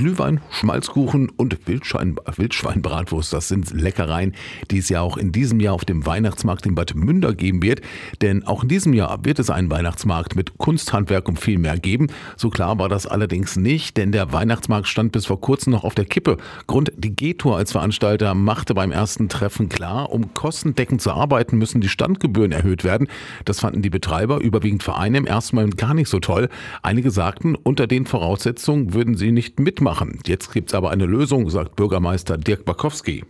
Glühwein, Schmalzkuchen und Wildschwein, Wildschweinbratwurst. Das sind Leckereien, die es ja auch in diesem Jahr auf dem Weihnachtsmarkt in Bad Münder geben wird. Denn auch in diesem Jahr wird es einen Weihnachtsmarkt mit Kunsthandwerk und viel mehr geben. So klar war das allerdings nicht, denn der Weihnachtsmarkt stand bis vor kurzem noch auf der Kippe. Grund, die G-Tour als Veranstalter machte beim ersten Treffen klar, um kostendeckend zu arbeiten, müssen die Standgebühren erhöht werden. Das fanden die Betreiber, überwiegend Vereine, im ersten Moment gar nicht so toll. Einige sagten, unter den Voraussetzungen würden sie nicht mitmachen. Jetzt gibt es aber eine Lösung, sagt Bürgermeister Dirk Bakowski.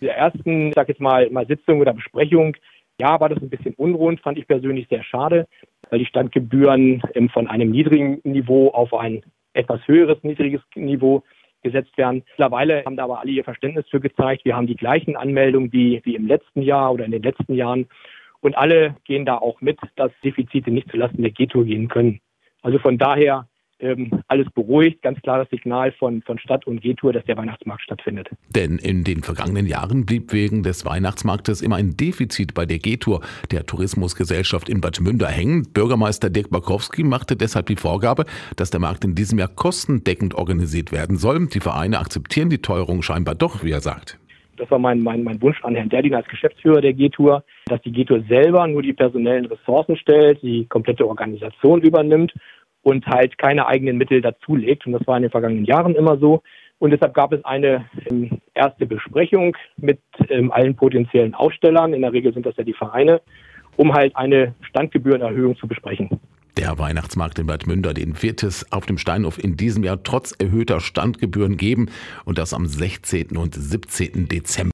In der ersten, ich sag jetzt mal, mal Sitzung oder Besprechung, ja, war das ein bisschen unrund, fand ich persönlich sehr schade, weil die Standgebühren ähm, von einem niedrigen Niveau auf ein etwas höheres, niedriges Niveau gesetzt werden. Mittlerweile haben da aber alle ihr Verständnis für gezeigt. Wir haben die gleichen Anmeldungen wie, wie im letzten Jahr oder in den letzten Jahren. Und alle gehen da auch mit, dass Defizite nicht zulasten der G-Tour gehen können. Also von daher ähm, alles beruhigt. Ganz klares Signal von, von Stadt und G-Tour, dass der Weihnachtsmarkt stattfindet. Denn in den vergangenen Jahren blieb wegen des Weihnachtsmarktes immer ein Defizit bei der G-Tour, der Tourismusgesellschaft in Bad Münder hängen. Bürgermeister Dirk Bakowski machte deshalb die Vorgabe, dass der Markt in diesem Jahr kostendeckend organisiert werden soll. Die Vereine akzeptieren die Teuerung scheinbar doch, wie er sagt. Das war mein, mein, mein Wunsch an Herrn Derdin als Geschäftsführer der G-Tour, dass die G-Tour selber nur die personellen Ressourcen stellt, die komplette Organisation übernimmt und halt keine eigenen Mittel dazulegt. Und das war in den vergangenen Jahren immer so. Und deshalb gab es eine ähm, erste Besprechung mit ähm, allen potenziellen Ausstellern. In der Regel sind das ja die Vereine, um halt eine Standgebührenerhöhung zu besprechen. Der Weihnachtsmarkt in Bad Münder, den wird es auf dem Steinhof in diesem Jahr trotz erhöhter Standgebühren geben und das am 16. und 17. Dezember.